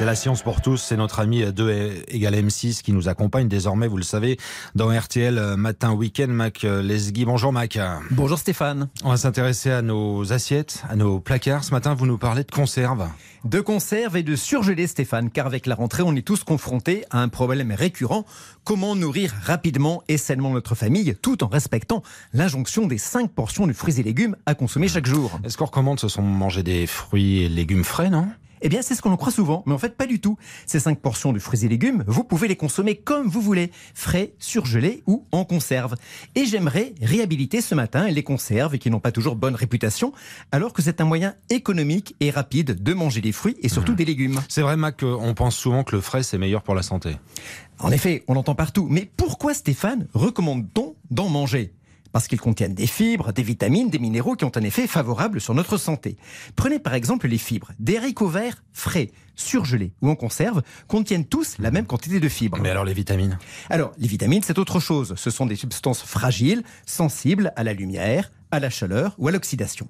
C'est la science pour tous, c'est notre ami 2 égal M6 qui nous accompagne désormais, vous le savez, dans RTL Matin Week-end. Mac Lesgui, bonjour Mac. Bonjour Stéphane. On va s'intéresser à nos assiettes, à nos placards. Ce matin, vous nous parlez de conserve. De conserve et de surgelés Stéphane, car avec la rentrée, on est tous confrontés à un problème récurrent. Comment nourrir rapidement et sainement notre famille tout en respectant l'injonction des 5 portions de fruits et légumes à consommer chaque jour? Est-ce qu'on recommande ce sont manger des fruits et légumes frais, non? Eh bien, c'est ce qu'on en croit souvent, mais en fait, pas du tout. Ces 5 portions de fruits et légumes, vous pouvez les consommer comme vous voulez, frais, surgelés ou en conserve. Et j'aimerais réhabiliter ce matin les conserves qui n'ont pas toujours bonne réputation, alors que c'est un moyen économique et rapide de manger des fruits et surtout Mmh. des légumes. C'est vrai, Mac, on pense souvent que le frais, c'est meilleur pour la santé. En effet, on l'entend partout. Mais pourquoi, Stéphane, recommande-t-on d'en manger? Parce qu'ils contiennent des fibres, des vitamines, des minéraux qui ont un effet favorable sur notre santé. Prenez par exemple les fibres. Des haricots verts frais, surgelés ou en conserve contiennent tous la même quantité de fibres. Mais alors les vitamines? Alors, les vitamines, c'est autre chose. Ce sont des substances fragiles, sensibles à la lumière, à la chaleur ou à l'oxydation.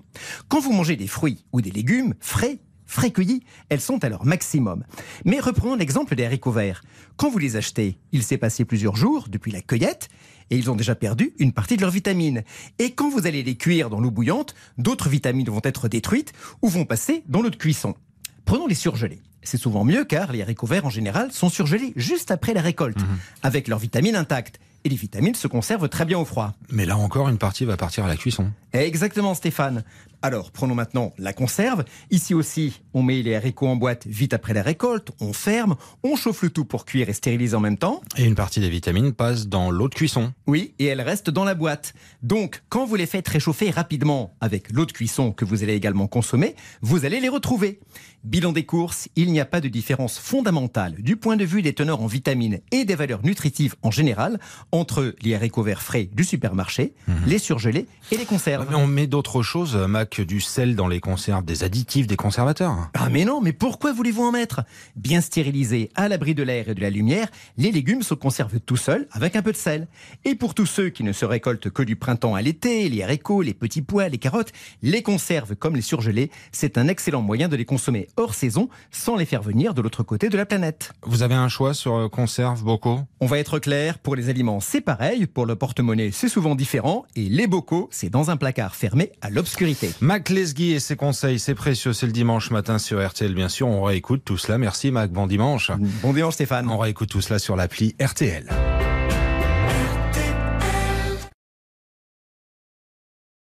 Quand vous mangez des fruits ou des légumes frais, frais cueillis, elles sont à leur maximum. Mais reprenons l'exemple des haricots verts. Quand vous les achetez, il s'est passé plusieurs jours depuis la cueillette et ils ont déjà perdu une partie de leurs vitamines. Et quand vous allez les cuire dans l'eau bouillante, d'autres vitamines vont être détruites ou vont passer dans l'eau de cuisson. Prenons les surgelés. C'est souvent mieux car les haricots verts en général sont surgelés juste après la récolte, avec leurs vitamines intactes. Et les vitamines se conservent très bien au froid. Mais là encore, une partie va partir à la cuisson. Exactement Stéphane. Alors, prenons maintenant la conserve. Ici aussi, on met les haricots en boîte vite après la récolte, on ferme, on chauffe le tout pour cuire et stériliser en même temps. Et une partie des vitamines passe dans l'eau de cuisson. Oui, et elles restent dans la boîte. Donc, quand vous les faites réchauffer rapidement avec l'eau de cuisson que vous allez également consommer, vous allez les retrouver. Bilan des courses, il n'y a pas de différence fondamentale du point de vue des teneurs en vitamines et des valeurs nutritives en général entre les haricots verts frais du supermarché, les surgelés et les conserves. Mais on met d'autres choses, Mac, du sel dans les conserves, des additifs, des conservateurs. Ah mais non, mais pourquoi voulez-vous en mettre? Bien stérilisés, à l'abri de l'air et de la lumière, les légumes se conservent tout seuls avec un peu de sel. Et pour tous ceux qui ne se récoltent que du printemps à l'été, les haricots, les petits pois, les carottes, les conserves comme les surgelés, c'est un excellent moyen de les consommer hors saison sans les faire venir de l'autre côté de la planète. Vous avez un choix sur euh, conserve, bocaux? On va être clair, pour les aliments c'est pareil, pour le porte-monnaie c'est souvent différent, et les bocaux c'est dans un placard fermé à l'obscurité. Mac Lesgui et ses conseils, c'est précieux, c'est le dimanche matin sur RTL, bien sûr. On réécoute tout cela. Merci Mac, bon dimanche. Bon dimanche Stéphane. On réécoute tout cela sur l'appli RTL.